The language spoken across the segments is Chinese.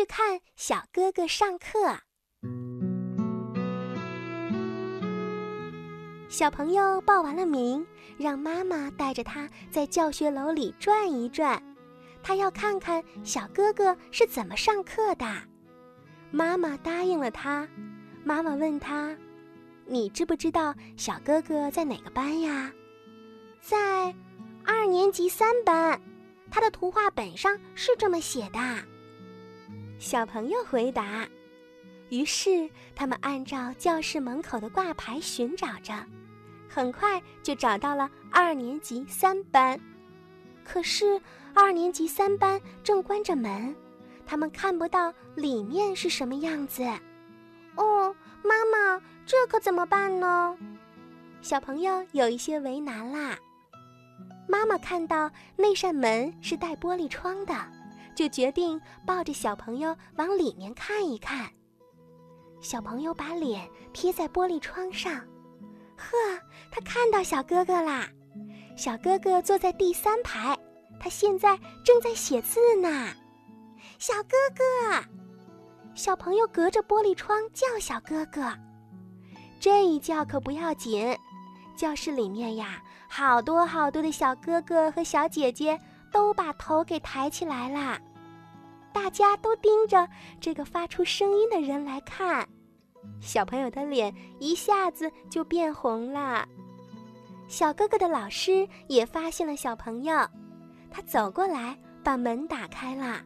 去看小哥哥上课。小朋友报完了名，让妈妈带着他在教学楼里转一转，他要看看小哥哥是怎么上课的。妈妈答应了他。妈妈问他：“你知不知道小哥哥在哪个班呀？”“在二年级三班。”他的图画本上是这么写的。小朋友回答。于是他们按照教室门口的挂牌寻找着，很快就找到了二年级三班。可是二年级三班正关着门，他们看不到里面是什么样子。哦，妈妈，这可怎么办呢？小朋友有一些为难啦。妈妈看到那扇门是带玻璃窗的，就决定抱着小朋友往里面看一看。小朋友把脸贴在玻璃窗上，呵，他看到小哥哥啦！小哥哥坐在第三排，他现在正在写字呢。小哥哥，小朋友隔着玻璃窗叫小哥哥，这一叫可不要紧。教室里面呀，好多好多的小哥哥和小姐姐都把头给抬起来啦，大家都盯着这个发出声音的人来看，小朋友的脸一下子就变红了。小哥哥的老师也发现了小朋友，他走过来把门打开了，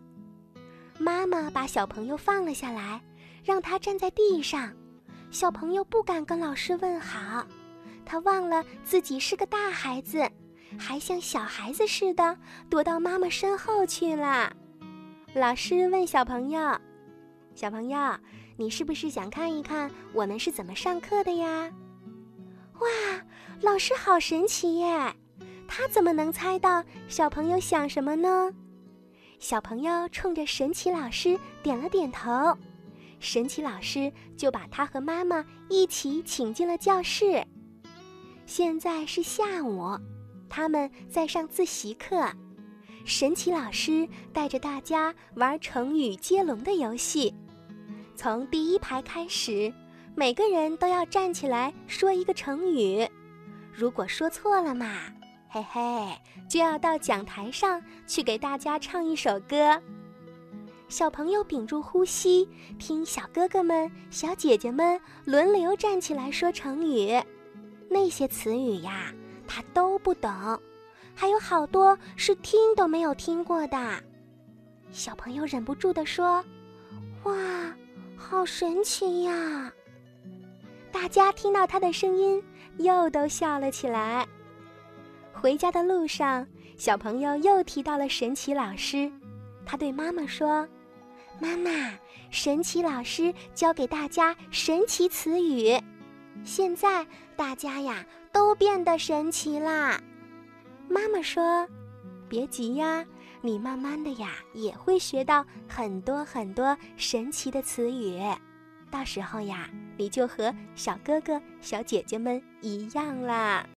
妈妈把小朋友放了下来，让他站在地上，小朋友不敢跟老师问好。他忘了自己是个大孩子，还像小孩子似的躲到妈妈身后去了。老师问小朋友：“小朋友，你是不是想看一看我们是怎么上课的呀？”哇，老师好神奇耶！他怎么能猜到小朋友想什么呢？小朋友冲着神奇老师点了点头，神奇老师就把他和妈妈一起请进了教室。现在是下午，他们在上自习课。神奇老师带着大家玩成语接龙的游戏。从第一排开始，每个人都要站起来说一个成语。如果说错了嘛，嘿嘿，就要到讲台上去给大家唱一首歌。小朋友屏住呼吸，听小哥哥们、小姐姐们轮流站起来说成语。那些词语呀，他都不懂，还有好多是听都没有听过的。小朋友忍不住地说：“哇，好神奇呀！”大家听到他的声音，又都笑了起来。回家的路上，小朋友又提到了神奇老师，他对妈妈说：“妈妈，神奇老师教给大家神奇词语。”现在大家呀都变得神奇啦。妈妈说：“别急呀，你慢慢的呀也会学到很多很多神奇的词语，到时候呀你就和小哥哥小姐姐们一样啦。”